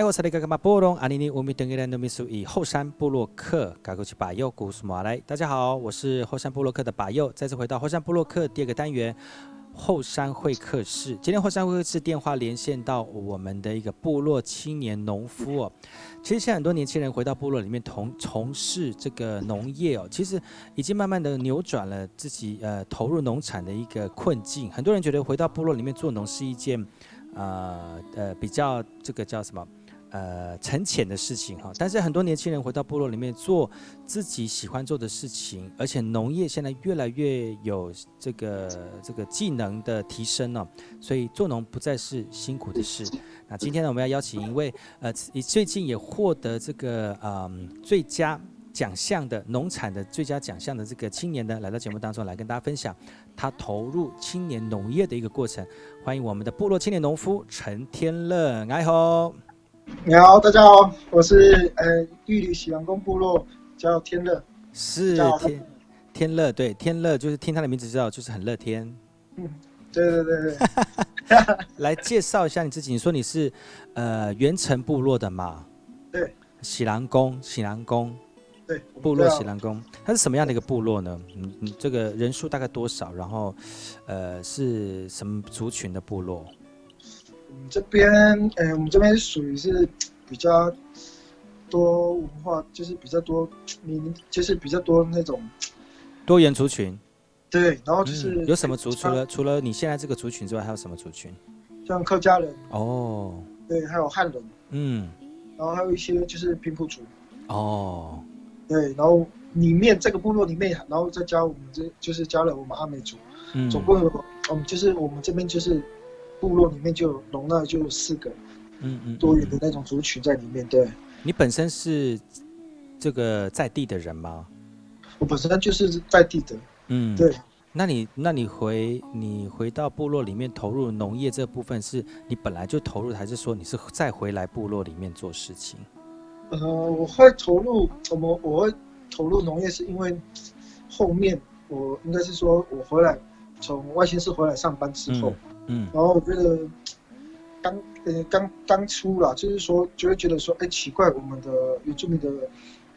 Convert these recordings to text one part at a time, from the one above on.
来，我是那个嘛波隆阿尼尼乌米登格兰诺米苏以后山布洛克，赶过去把右古斯马来。大家好，我是后山布洛克的把右，再次回到后山布洛克第二个单元后山会客室。今天后山会客室电话连线到我们的一个部落青年农夫哦。其实现在很多年轻人回到部落里面从从事这个农业哦，其实已经慢慢的扭转了自己呃投入农产的一个困境。很多人觉得回到部落里面做农是一件呃呃比较这个叫什么？呃，沉潜的事情哈，但是很多年轻人回到部落里面做自己喜欢做的事情，而且农业现在越来越有这个这个技能的提升了，所以做农不再是辛苦的事。那今天呢，我们要邀请一位呃，最近也获得这个嗯最佳奖项的农产的最佳奖项的这个青年呢，来到节目当中来跟大家分享他投入青年农业的一个过程。欢迎我们的部落青年农夫陈天乐，哎吼。你好，大家好，我是呃玉里喜阳宫部落叫天乐，是天天乐，对天乐就是听他的名字知道就是很乐天，嗯，对对对对，来介绍一下你自己，你说你是呃原城部落的嘛？对，喜兰宫喜兰宫，对，部落喜兰宫，它是什么样的一个部落呢？你你这个人数大概多少？然后呃是什么族群的部落？我们这边，呃、欸，我们这边属于是比较多文化，就是比较多你，就是比较多那种多元族群。对，然后就是、嗯、有什么族？除了除了你现在这个族群之外，还有什么族群？像客家人。哦。对，还有汉人。嗯。然后还有一些就是平埔族。哦。对，然后里面这个部落里面，然后再加我们这，就是加了我们阿美族。嗯。总共有，嗯，就是我们这边就是。部落里面就容纳就四个，嗯嗯，多元的那种族群在里面。对，你本身是这个在地的人吗？我本身就是在地的，嗯，对。那你那你回你回到部落里面投入农业这部分，是你本来就投入，还是说你是再回来部落里面做事情？呃，我会投入，我们我会投入农业，是因为后面我应该是说我回来从外县市回来上班之后。嗯嗯，然后我觉得刚呃刚刚出啦，就是说就会觉得说，哎，奇怪，我们的原住民的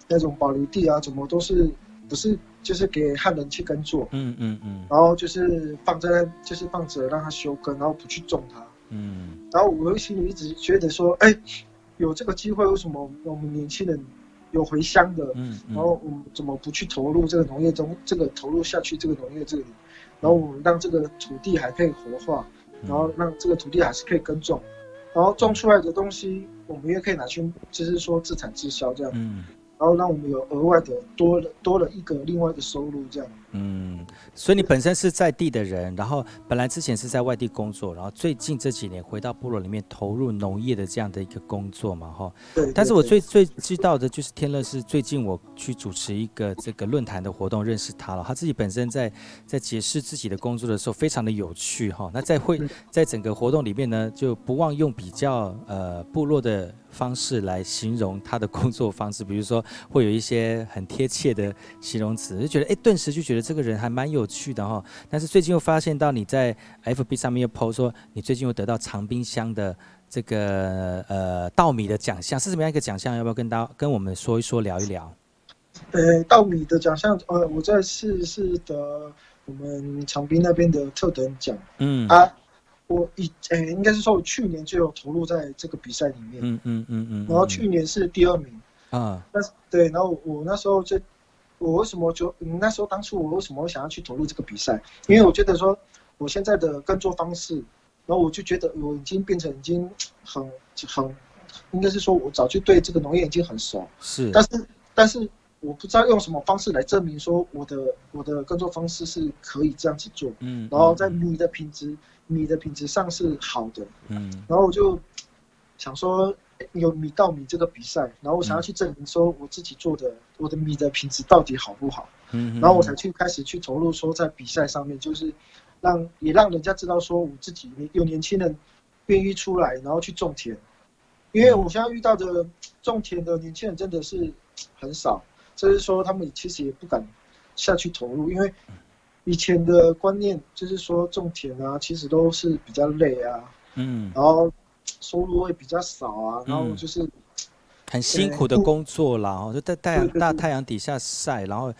那种保留地啊，怎么都是不是就是给汉人去耕作？嗯嗯嗯。然后就是放在那，就是放着让他休耕，然后不去种它。嗯。然后我心里一直觉得说，哎，有这个机会，为什么我们年轻人有回乡的？嗯。然后我们怎么不去投入这个农业中？这个投入下去这个农业这里，然后我们让这个土地还可以活化。然后让这个土地还是可以耕种，然后种出来的东西，我们也可以拿去，就是说自产自销这样。嗯。然后让我们有额外的多了多了一个另外的收入，这样。嗯，所以你本身是在地的人，然后本来之前是在外地工作，然后最近这几年回到部落里面投入农业的这样的一个工作嘛，哈。对。但是我最最知道的就是天乐是最近我去主持一个这个论坛的活动认识他了，他自己本身在在解释自己的工作的时候非常的有趣哈。那在会在整个活动里面呢，就不忘用比较呃部落的。方式来形容他的工作方式，比如说会有一些很贴切的形容词，就觉得哎，顿时就觉得这个人还蛮有趣的哈。但是最近又发现到你在 FB 上面又 PO 说，你最近又得到长滨乡的这个呃稻米的奖项，是什么样一个奖项？要不要跟大家跟我们说一说，聊一聊？呃，稻米的奖项，呃，我在是是得我们长滨那边的特等奖。嗯啊。我以诶、欸，应该是说，我去年就有投入在这个比赛里面，嗯嗯嗯嗯，然后去年是第二名啊，但是对，然后我那时候就我为什么就那时候当初我为什么会想要去投入这个比赛？因为我觉得说我现在的耕作方式，然后我就觉得我已经变成已经很很，应该是说我早就对这个农业已经很熟。是，但是但是我不知道用什么方式来证明说我的我的耕作方式是可以这样子做。嗯。然后在米的品质，米的品质上是好的。嗯。然后我就想说。有米稻米这个比赛，然后我想要去证明说我自己做的、嗯、我的米的品质到底好不好，嗯，然后我才去开始去投入说在比赛上面，就是让也让人家知道说我自己有年轻人愿意出来，然后去种田，因为我现在遇到的种田的年轻人真的是很少，就是说他们其实也不敢下去投入，因为以前的观念就是说种田啊，其实都是比较累啊，嗯，然后。收入会比较少啊，然后就是、嗯、很辛苦的工作啦，哦，就在太阳大太阳底下晒，然后，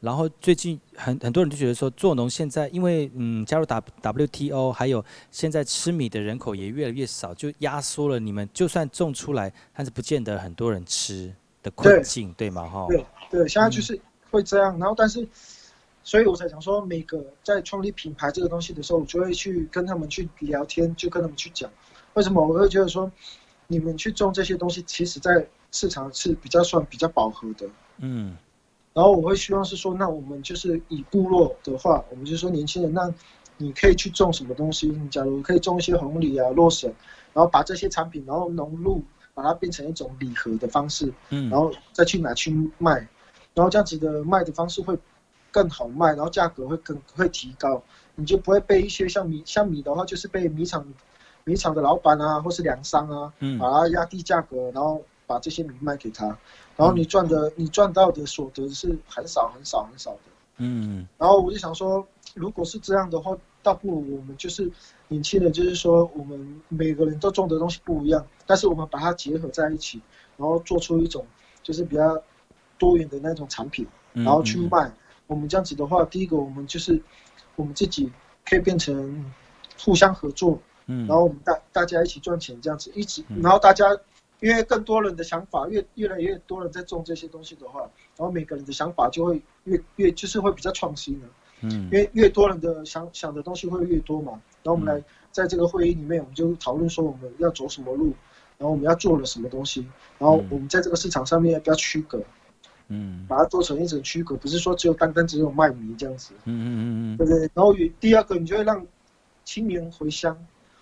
然后最近很很多人就觉得说，做农现在因为嗯加入 W T O，还有现在吃米的人口也越来越少，就压缩了你们就算种出来，但是不见得很多人吃的困境，对，对吗？哈，对对，现在就是会这样，嗯、然后但是，所以我才想说，每个在创立品牌这个东西的时候，我就会去跟他们去聊天，就跟他们去讲。为什么我会觉得说，你们去种这些东西，其实在市场是比较算比较饱和的，嗯。然后我会希望是说，那我们就是以部落的话，我们就说年轻人，那你可以去种什么东西？你假如可以种一些红藜啊、洛神，然后把这些产品，然后融入把它变成一种礼盒的方式，嗯，然后再去拿去卖，然后这样子的卖的方式会更好卖，然后价格会更会提高，你就不会被一些像米像米的话，就是被米厂。米厂的老板啊，或是粮商啊，嗯，把它压低价格，然后把这些米卖给他，然后你赚的，嗯、你赚到的所得是很少很少很少的，嗯，然后我就想说，如果是这样的话，倒不如我们就是年轻人，就是说我们每个人都种的东西不一样，但是我们把它结合在一起，然后做出一种就是比较多元的那种产品，然后去卖。嗯。嗯、我们这样子的话，第一个我们就是我们自己可以变成互相合作。嗯，然后我们大大家一起赚钱，这样子一直，然后大家因为更多人的想法越越来越多人在种这些东西的话，然后每个人的想法就会越越就是会比较创新的，嗯，因为越多人的想想的东西会越多嘛，然后我们来在这个会议里面，我们就讨论说我们要走什么路，然后我们要做了什么东西，然后我们在这个市场上面要不要区隔，嗯，把它做成一种区隔，不是说只有单单只有卖米这样子，嗯嗯嗯嗯，对不对？然后第二个，你就会让青年回乡。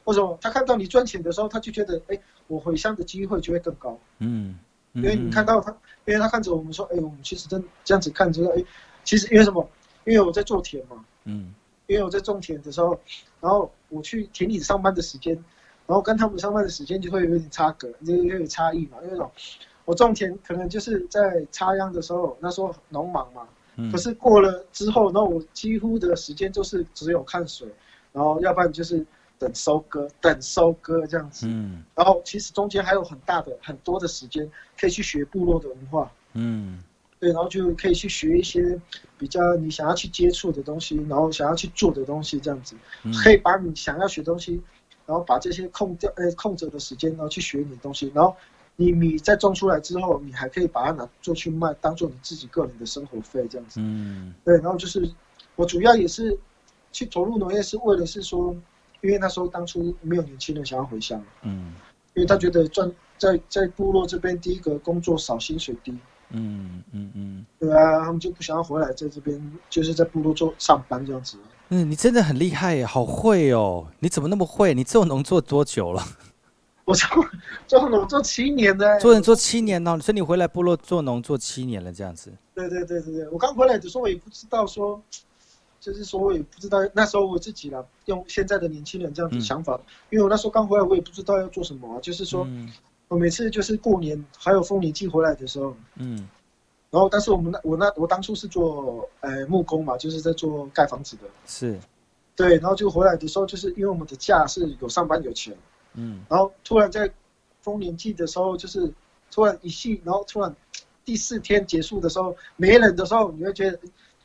为什么他看到你赚钱的时候，他就觉得，哎，我回乡的机会就会更高。嗯，因为你看到他，因为他看着我们说，哎，我们其实真这样子看着，哎，其实因为什么？因为我在做田嘛。嗯。因为我在种田的时候，然后我去田里上班的时间，然后跟他们上班的时间就会有点差隔，就有点差异嘛。因为什么？我种田可能就是在插秧的时候，那时候农忙嘛。嗯。可是过了之后，那我几乎的时间就是只有看水，然后要不然就是。等收割，等收割这样子，嗯，然后其实中间还有很大的、很多的时间可以去学部落的文化，嗯，对，然后就可以去学一些比较你想要去接触的东西，然后想要去做的东西，这样子，嗯，可以把你想要学东西，然后把这些空掉呃空着的时间，然后去学你的东西，然后你米在种出来之后，你还可以把它拿做去卖，当做你自己个人的生活费这样子，嗯，对，然后就是我主要也是去投入农业，是为了是说。因为那时候当初没有年轻人想要回乡，嗯，因为他觉得赚在在部落这边，第一个工作少，薪水低，嗯嗯嗯，对啊，他们就不想要回来，在这边就是在部落做上班这样子。嗯，你真的很厉害耶，好会哦！你怎么那么会？你做农做多久了？我做做农做七年的，做人做七年呢，所以你回来部落做农做七年了，这样子。对对对对对，我刚回来的时候我也不知道说。就是说，我也不知道那时候我自己啦，用现在的年轻人这样子想法，嗯、因为我那时候刚回来，我也不知道要做什么、啊。就是说，嗯、我每次就是过年还有丰年祭回来的时候，嗯，然后但是我们那我那我当初是做呃木工嘛，就是在做盖房子的，是，对，然后就回来的时候，就是因为我们的假是有上班有钱，嗯，然后突然在丰年祭的时候，就是突然一夕，然后突然第四天结束的时候没人的时候，你会觉得。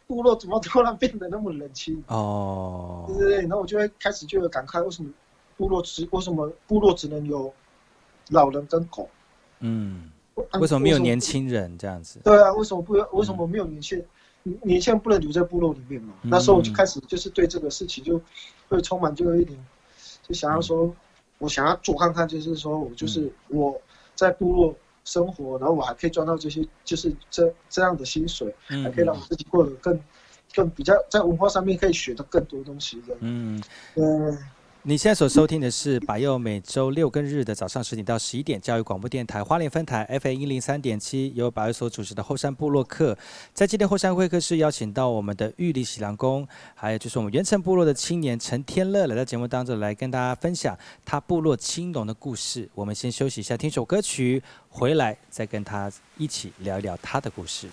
部落怎么突然变得那么冷清？哦，对对对，然后我就会开始就有感慨，为什么部落只为什么部落只能有老人跟狗？嗯，为什么没有年轻人这样子？对啊，为什么不？为什么没有年轻人？嗯、年轻人不能留在部落里面嘛？嗯、那时候我就开始就是对这个事情就会充满就有一点，就想要说，嗯、我想要做看看，就是说我就是我在部落生活，然后我还可以赚到这些，就是这这样的薪水，嗯、还可以让我自己过得更更比较在文化上面可以学到更多东西的。嗯嗯。你现在所收听的是把佑每周六跟日的早上十点到十一点教育广播电台花莲分台 FM 一零三点七，由把佑所主持的后山部落客。在今天后山会客室邀请到我们的玉里喜郎宫，还有就是我们原城部落的青年陈天乐来到节目当中来跟大家分享他部落青龙的故事。我们先休息一下，听首歌曲，回来再跟他一起聊一聊他的故事。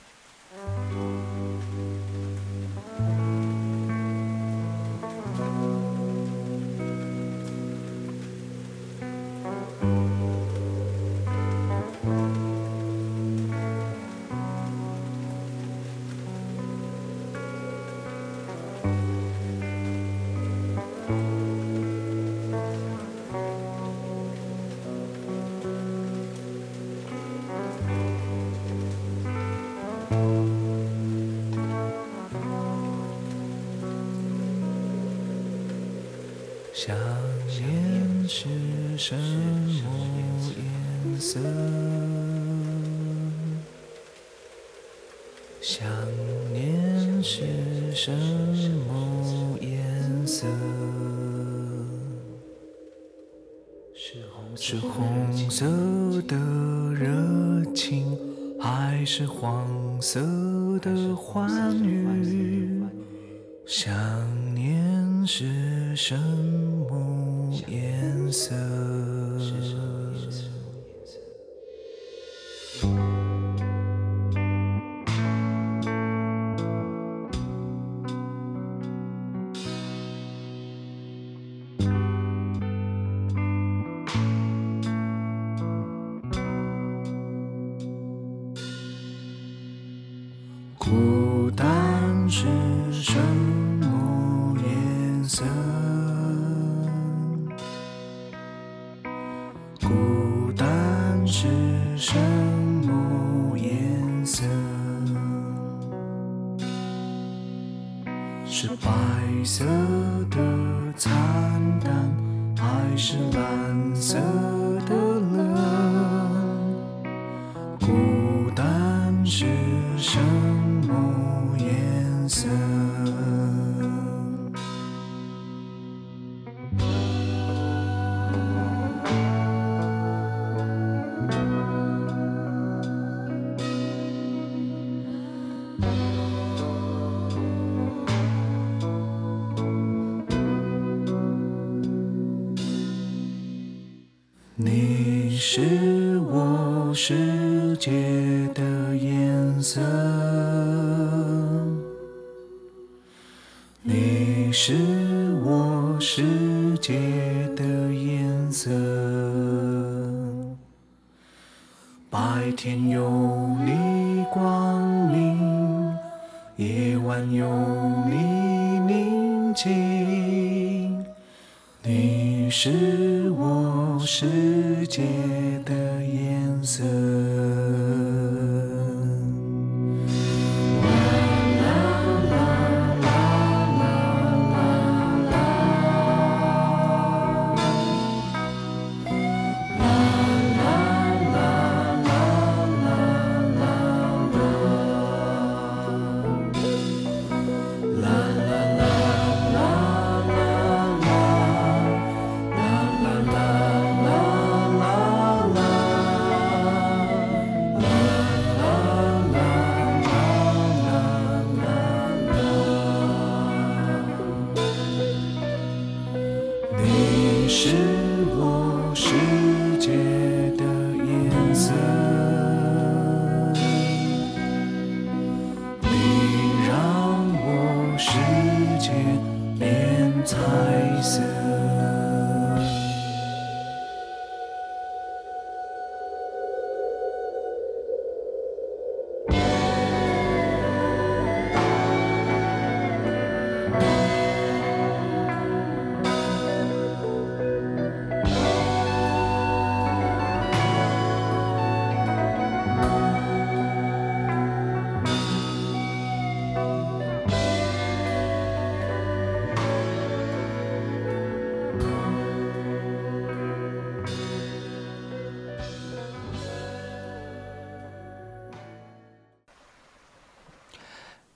想念是什么颜色？是红色的热情，还是黄色的欢愉？想念是什么是蓝色的冷，孤单是深。的颜色你是我世界的颜色白天有你光临夜晚有你宁静。你是我世界。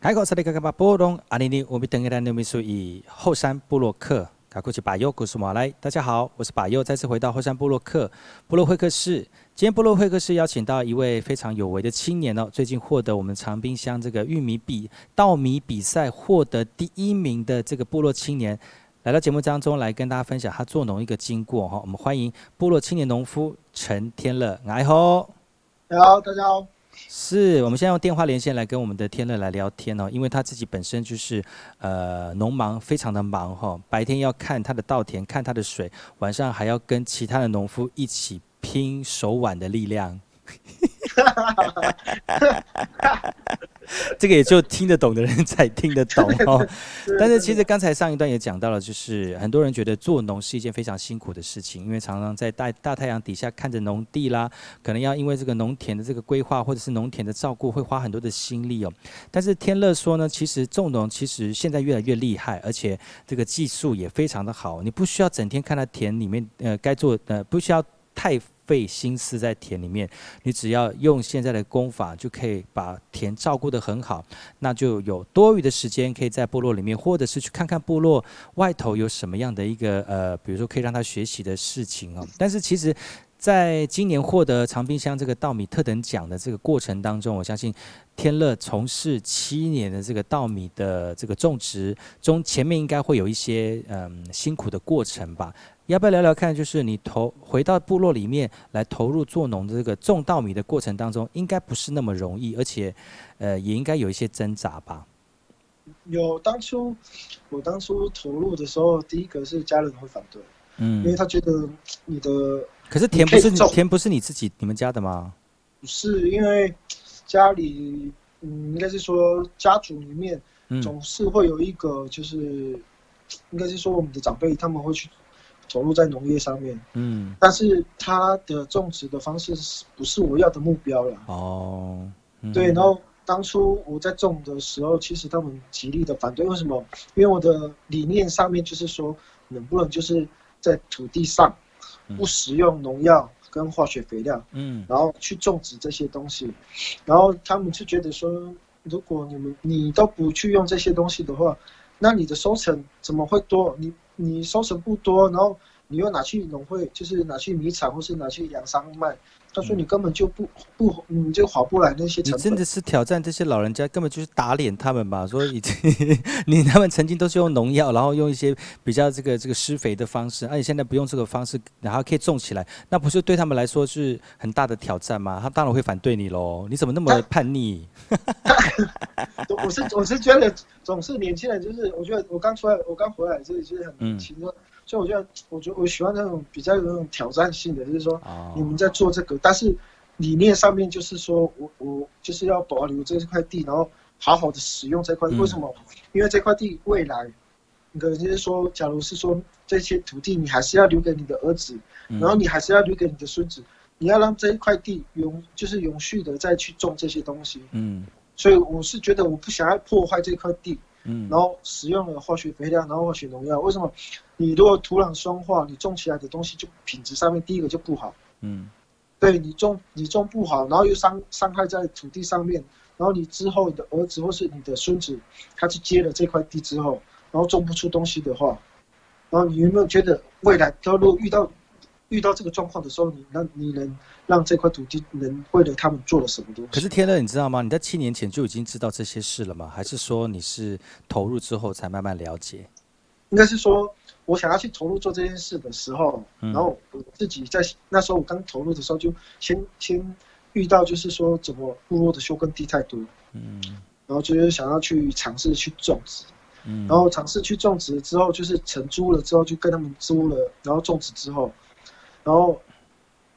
海口萨利卡卡巴波隆阿尼尼，我们等一下努米苏以后山布洛克，卡库奇巴尤古苏马来。大家好，我是巴尤，再次回到后山布洛克部落会客室。今天部落会客室邀请到一位非常有为的青年哦，最近获得我们长滨乡这个玉米比稻米比赛获得第一名的这个部落青年，来到节目当中来跟大家分享他做农一个经过哈。我们欢迎部落青年农夫陈天乐，来吼，好，大家好。是我们现在用电话连线来跟我们的天乐来聊天哦，因为他自己本身就是呃农忙，非常的忙哈、哦，白天要看他的稻田，看他的水，晚上还要跟其他的农夫一起拼手腕的力量。这个也就听得懂的人才听得懂 哦。但是其实刚才上一段也讲到了，就是很多人觉得做农是一件非常辛苦的事情，因为常常在大大太阳底下看着农地啦，可能要因为这个农田的这个规划或者是农田的照顾，会花很多的心力哦。但是天乐说呢，其实种农其实现在越来越厉害，而且这个技术也非常的好，你不需要整天看到田里面呃该做呃不需要太。费心思在田里面，你只要用现在的功法，就可以把田照顾得很好，那就有多余的时间可以在部落里面，或者是去看看部落外头有什么样的一个呃，比如说可以让他学习的事情哦。但是其实，在今年获得长滨乡这个稻米特等奖的这个过程当中，我相信天乐从事七年的这个稻米的这个种植中，前面应该会有一些嗯辛苦的过程吧。要不要聊聊看？就是你投回到部落里面来投入做农的这个种稻米的过程当中，应该不是那么容易，而且，呃，也应该有一些挣扎吧。有当初我当初投入的时候，第一个是家人会反对，嗯，因为他觉得你的可是田不是田不是你自己你们家的吗？不是，因为家里嗯，应该是说家族里面总是会有一个，就是、嗯、应该是说我们的长辈他们会去。投入在农业上面，嗯，但是它的种植的方式是不是我要的目标了？哦，嗯、对，然后当初我在种的时候，其实他们极力的反对，为什么？因为我的理念上面就是说，能不能就是在土地上不使用农药跟化学肥料，嗯，然后去种植这些东西，然后他们就觉得说，如果你们你都不去用这些东西的话，那你的收成怎么会多？你你收成不多，然后你又拿去农会，就是拿去米厂或是拿去养商卖。他说你根本就不不，你就划不来那些成本。你真的是挑战这些老人家，根本就是打脸他们吧？说已经 你他们曾经都是用农药，然后用一些比较这个这个施肥的方式，而且现在不用这个方式，然后可以种起来，那不是对他们来说是很大的挑战吗？他当然会反对你喽！你怎么那么叛逆？我是我是觉得总是年轻人，就是我觉得我刚出来，我刚回来这里就是很年轻。嗯所以我觉得，我觉得我喜欢那种比较有那种挑战性的，就是说，你们在做这个，但是理念上面就是说我我就是要保留这块地，然后好好的使用这块地。为什么？因为这块地未来，可能就是说，假如是说这些土地你还是要留给你的儿子，然后你还是要留给你的孙子，你要让这一块地永就是永续的再去种这些东西。嗯，所以我是觉得我不想要破坏这块地。嗯，然后使用了化学肥料，然后化学农药，为什么？你如果土壤酸化，你种起来的东西就品质上面第一个就不好。嗯，对你种你种不好，然后又伤伤害在土地上面，然后你之后你的儿子或是你的孙子，他去接了这块地之后，然后种不出东西的话，然后你有没有觉得未来他如果遇到？遇到这个状况的时候，你让你能让这块土地能为了他们做了什么东西？可是天乐，你知道吗？你在七年前就已经知道这些事了吗？还是说你是投入之后才慢慢了解？应该是说，我想要去投入做这件事的时候，嗯、然后我自己在那时候我刚投入的时候，就先先遇到就是说，怎么部落的休耕地太多，嗯，然后就是想要去尝试去种植，嗯，然后尝试去种植之后，就是承租了之后就跟他们租了，然后种植之后。然后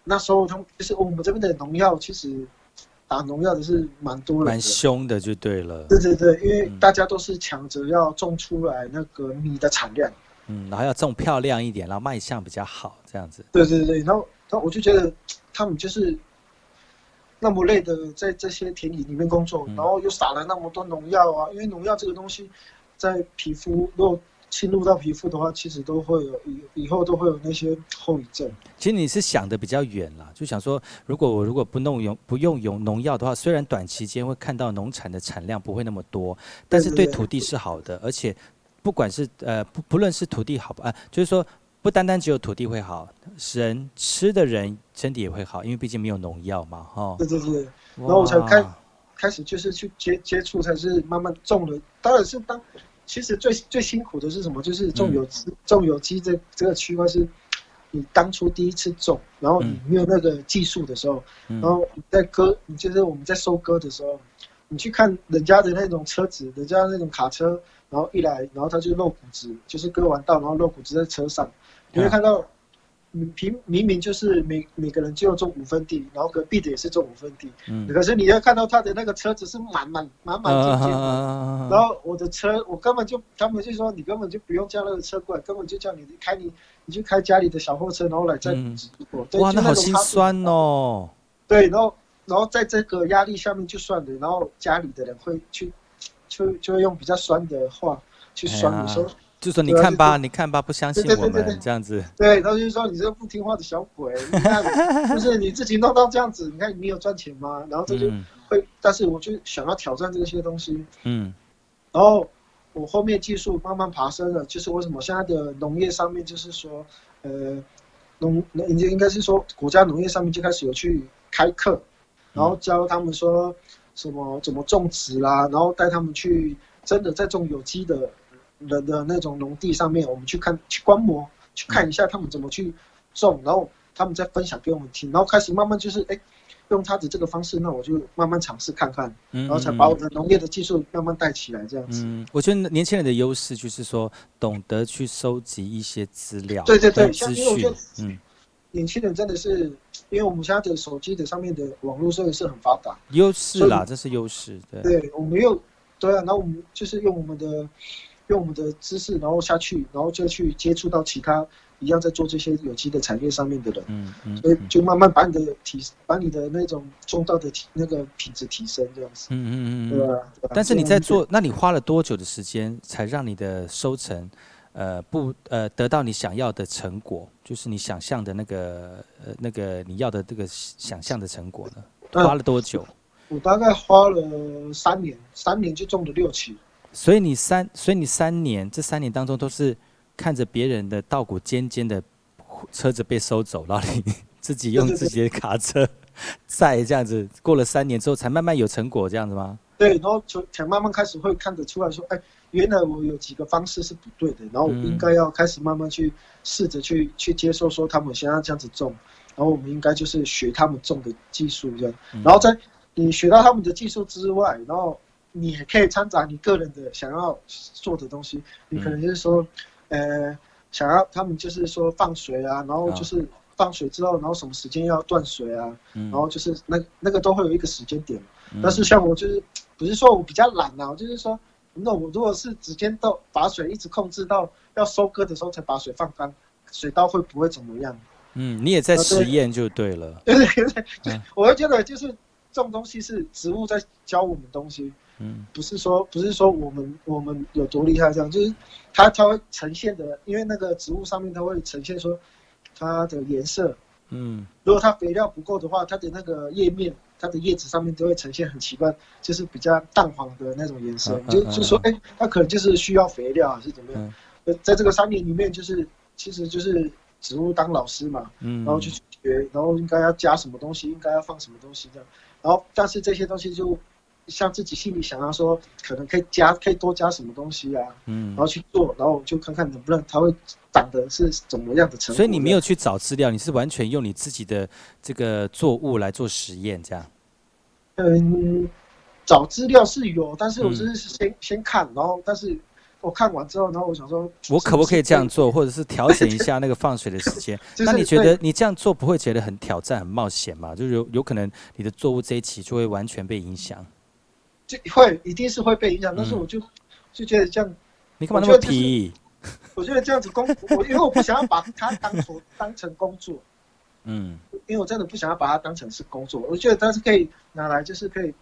那时候他们就是我们这边的农药，其实打农药的是蛮多的，蛮凶的，就对了。对对对，因为大家都是抢着要种出来那个米的产量，嗯，然后要种漂亮一点，然后卖相比较好，这样子。对对对，然后然后我就觉得他们就是那么累的在这些田里里面工作，嗯、然后又撒了那么多农药啊，因为农药这个东西在皮肤如果侵入到皮肤的话，其实都会有以以后都会有那些后遗症。其实你是想的比较远了，就想说，如果我如果不弄用不用用农药的话，虽然短期间会看到农产的产量不会那么多，但是对土地是好的，而且不管是呃不不论是土地好不啊、呃，就是说不单单只有土地会好，人吃的人身体也会好，因为毕竟没有农药嘛，哈。对对对，然后我才开开始就是去接接触，才是慢慢种的，当然是当。其实最最辛苦的是什么？就是种有机，种有机这这个区块是，你当初第一次种，然后你没有那个技术的时候，然后你在割，你就是我们在收割的时候，你去看人家的那种车子，人家那种卡车，然后一来，然后他就露骨子，就是割完稻，然后露骨子在车上，你会看到。平明明就是每每个人就要种五分地，然后隔壁的也是种五分地，嗯，可是你要看到他的那个车子是满满满满然后我的车我根本就他们就说你根本就不用叫那个车过来，根本就叫你开你你就开家里的小货车，然后来载植物。哇，那好心酸哦。对，然后然后在这个压力下面就算了，然后家里的人会去就就会用比较酸的话去酸你说。就说你看吧，啊、你看吧，不相信我们这样子。对，然后就是说你这个不听话的小鬼，你看，就是你自己弄到这样子，你看你有赚钱吗？然后这就会，嗯、但是我就想要挑战这些东西。嗯。然后我后面技术慢慢爬升了，就是为什么现在的农业上面就是说，呃，农应应该是说国家农业上面就开始有去开课，然后教他们说什么怎么种植啦，然后带他们去真的在种有机的。人的那种农地上面，我们去看、去观摩、去看一下他们怎么去种，然后他们再分享给我们听，然后开始慢慢就是哎，用他的这个方式，那我就慢慢尝试看看，然后才把我的农业的技术慢慢带起来这样子。嗯，我觉得年轻人的优势就是说懂得去收集一些资料，对对对，资讯。嗯，年轻人真的是，因为我们现在的手机的上面的网络设备是很发达，优势啦，这是优势。对，对，我们又对啊，然后我们就是用我们的。用我们的知识，然后下去，然后就去接触到其他一样在做这些有机的产业上面的人，嗯嗯，所以就慢慢把你的体，把你的那种种稻的体那个品质提升，这样子，嗯嗯嗯，对吧？但是你在做，那你花了多久的时间才让你的收成，呃，不，呃，得到你想要的成果，就是你想象的那个，呃，那个你要的这个想象的成果呢？花了多久？我大概花了三年，三年就种了六期。所以你三，所以你三年，这三年当中都是看着别人的稻谷尖尖的车子被收走，然后你 自己用自己的卡车载这样子，过了三年之后才慢慢有成果这样子吗？对，然后就才慢慢开始会看得出来说，哎，原来我有几个方式是不对的，然后我应该要开始慢慢去试着去去接受说他们现在这样子种，然后我们应该就是学他们种的技术这样，然后在你学到他们的技术之外，然后。你也可以掺杂你个人的想要做的东西，你可能就是说，呃，想要他们就是说放水啊，然后就是放水之后，然后什么时间要断水啊，然后就是那那个都会有一个时间点。但是像我就是不是说我比较懒啊，我就是说，那我如果是直接到把水一直控制到要收割的时候才把水放干，水稻会不会怎么样？嗯，你也在实验就对了。对对对，我会觉得就是这种东西是植物在教我们东西。嗯，不是说不是说我们我们有多厉害这样，就是它它会呈现的，因为那个植物上面它会呈现说它的颜色，嗯，如果它肥料不够的话，它的那个叶面，它的叶子上面都会呈现很奇怪，就是比较淡黄的那种颜色，就就说哎，它可能就是需要肥料还是怎么样？呃，在这个三年里面，就是其实就是植物当老师嘛，嗯，然后去学，然后应该要加什么东西，应该要放什么东西这样，然后但是这些东西就。像自己心里想要说，可能可以加，可以多加什么东西啊？嗯，然后去做，然后就看看能不能它会长得是怎么样的成果。所以你没有去找资料，你是完全用你自己的这个作物来做实验，这样？嗯，找资料是有，但是我只是先、嗯、先看，然后但是我看完之后，然后我想说，我可不可以这样做，或者是调整一下那个放水的时间？那你觉得你这样做不会觉得很挑战、很冒险吗？就是有有可能你的作物这一期就会完全被影响。就会一定是会被影响，但是我就就觉得这样，你干嘛那么皮？我觉得这样子工，我因为我不想要把它当成当成工作，嗯，因为我真的不想要把它当成是工作，我觉得它是可以拿来，就是可以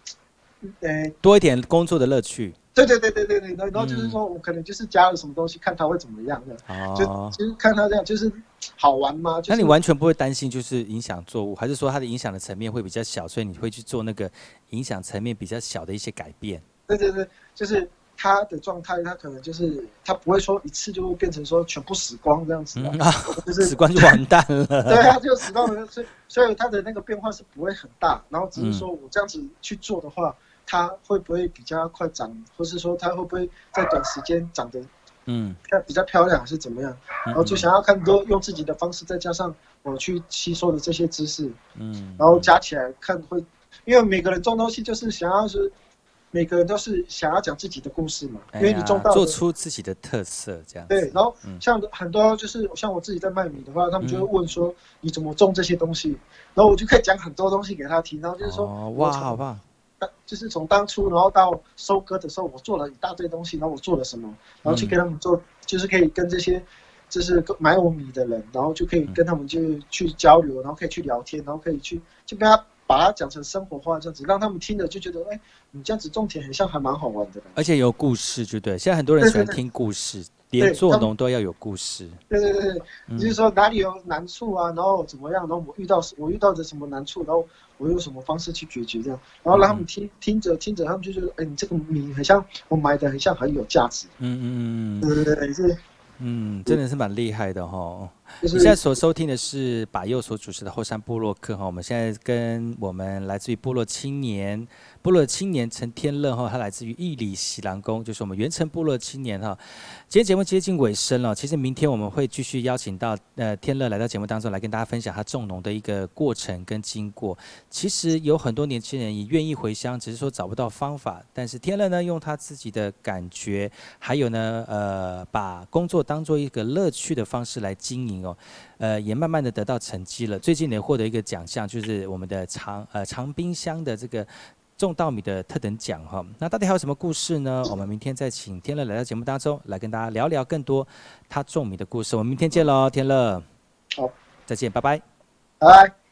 呃，多一点工作的乐趣。对对对对对对，然后就是说我可能就是加了什么东西，嗯、看他会怎么样的。哦。就其实看他这样就是好玩吗？就是、那你完全不会担心就是影响作物，还是说它的影响的层面会比较小，所以你会去做那个影响层面比较小的一些改变？对对对，就是。他的状态，他可能就是他不会说一次就会变成说全部死光这样子啊、就是 死光就完蛋了。对，他就死光了，所以所以他的那个变化是不会很大。然后只是说我这样子去做的话，他、嗯、会不会比较快长，或是说他会不会在短时间长得嗯比较漂亮，还是怎么样？然后就想要看多用自己的方式，再加上我去吸收的这些知识，嗯，然后加起来看会，因为每个人种东西就是想要是。每个人都是想要讲自己的故事嘛，因为你种到做出自己的特色这样。对，然后像很多就是像我自己在卖米的话，他们就会问说你怎么种这些东西，然后我就可以讲很多东西给他听，然后就是说哇，好棒，就是从当初然后到收割的时候，我做了一大堆东西，然后我做了什么，然后去跟他们做，就是可以跟这些就是买我米的人，然后就可以跟他们就去交流，然后可以去聊天，然后可以去就跟他。把它讲成生活化这样子，让他们听了就觉得，哎、欸，你这样子种田很像还蛮好玩的。而且有故事，就对。现在很多人喜欢听故事，连做农都要有故事。对对对，嗯、就是说哪里有难处啊，然后怎么样，然后我遇到我遇到的什么难处，然后我用什么方式去解决这样，然后让他们听、嗯、听着听着，他们就觉得，哎、欸，你这个米很像我买的，很像很有价值。嗯嗯嗯，对对对，是。嗯，真的是蛮厉害的哈。你现在所收听的是把右所主持的后山部落客哈。我们现在跟我们来自于部落青年。部落青年陈天乐哈，他来自于义里喜兰宫，就是我们原城部落青年哈。今天节目接近尾声了，其实明天我们会继续邀请到呃天乐来到节目当中来跟大家分享他种农的一个过程跟经过。其实有很多年轻人也愿意回乡，只是说找不到方法。但是天乐呢，用他自己的感觉，还有呢呃把工作当做一个乐趣的方式来经营哦，呃也慢慢的得到成绩了。最近也获得一个奖项，就是我们的长呃长滨乡的这个。种稻米的特等奖哈，那到底还有什么故事呢？我们明天再请天乐来到节目当中，来跟大家聊聊更多他种米的故事。我们明天见喽，天乐。好，再见，拜拜。拜拜。